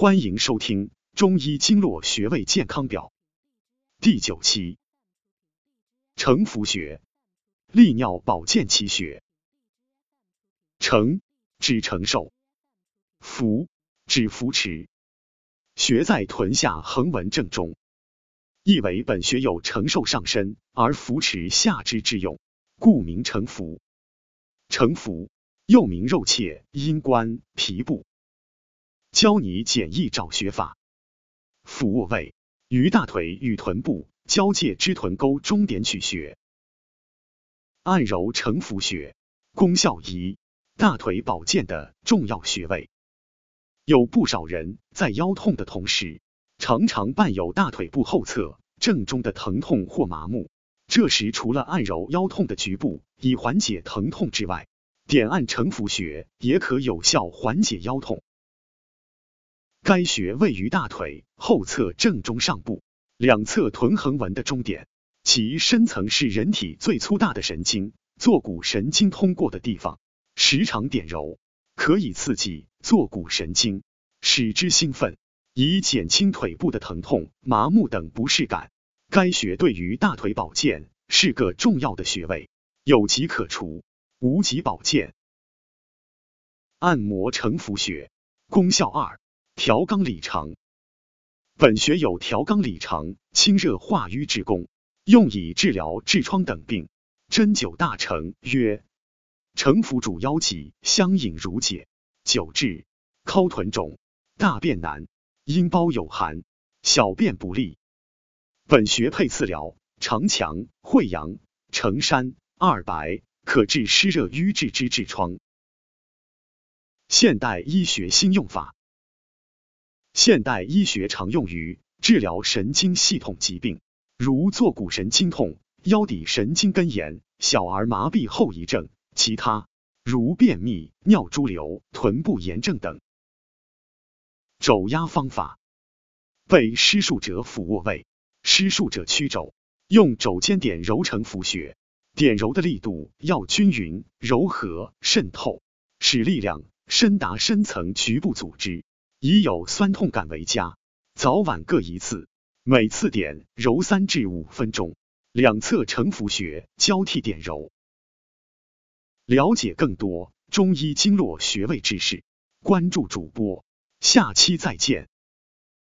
欢迎收听《中医经络穴位健康表》第九期。承扶穴，利尿保健奇穴。承，指承受；扶，指扶持。穴在臀下横纹正中，意为本穴有承受上身而扶持下肢之用，故名承扶。承扶又名肉切、阴关、皮部。教你简易找穴法。俯卧位，于大腿与臀部交界之臀沟中点取穴，按揉承扶穴，功效一：大腿保健的重要穴位。有不少人在腰痛的同时，常常伴有大腿部后侧正中的疼痛或麻木。这时，除了按揉腰痛的局部以缓解疼痛之外，点按承扶穴也可有效缓解腰痛。该穴位于大腿后侧正中上部，两侧臀横纹的中点，其深层是人体最粗大的神经坐骨神经通过的地方。时常点揉，可以刺激坐骨神经，使之兴奋，以减轻腿部的疼痛、麻木等不适感。该穴对于大腿保健是个重要的穴位，有疾可除，无疾保健。按摩承扶穴，功效二。调肛理肠，本穴有调肛理肠、清热化瘀之功，用以治疗痔疮等病。针灸大成曰：承扶主腰脊相引如解，久治尻臀肿、大便难、阴包有寒、小便不利。本穴配次疗长强、惠阳、承山、二白，可治湿热瘀滞之痔疮。现代医学新用法。现代医学常用于治疗神经系统疾病，如坐骨神经痛、腰底神经根炎、小儿麻痹后遗症，其他如便秘、尿潴留、臀部炎症等。肘压方法：被施术者俯卧位，施术者屈肘，用肘尖点揉成浮穴，点揉的力度要均匀、柔和、渗透，使力量深达深层局部组织。以有酸痛感为佳，早晚各一次，每次点揉三至五分钟，两侧承扶穴交替点揉。了解更多中医经络穴位知识，关注主播，下期再见。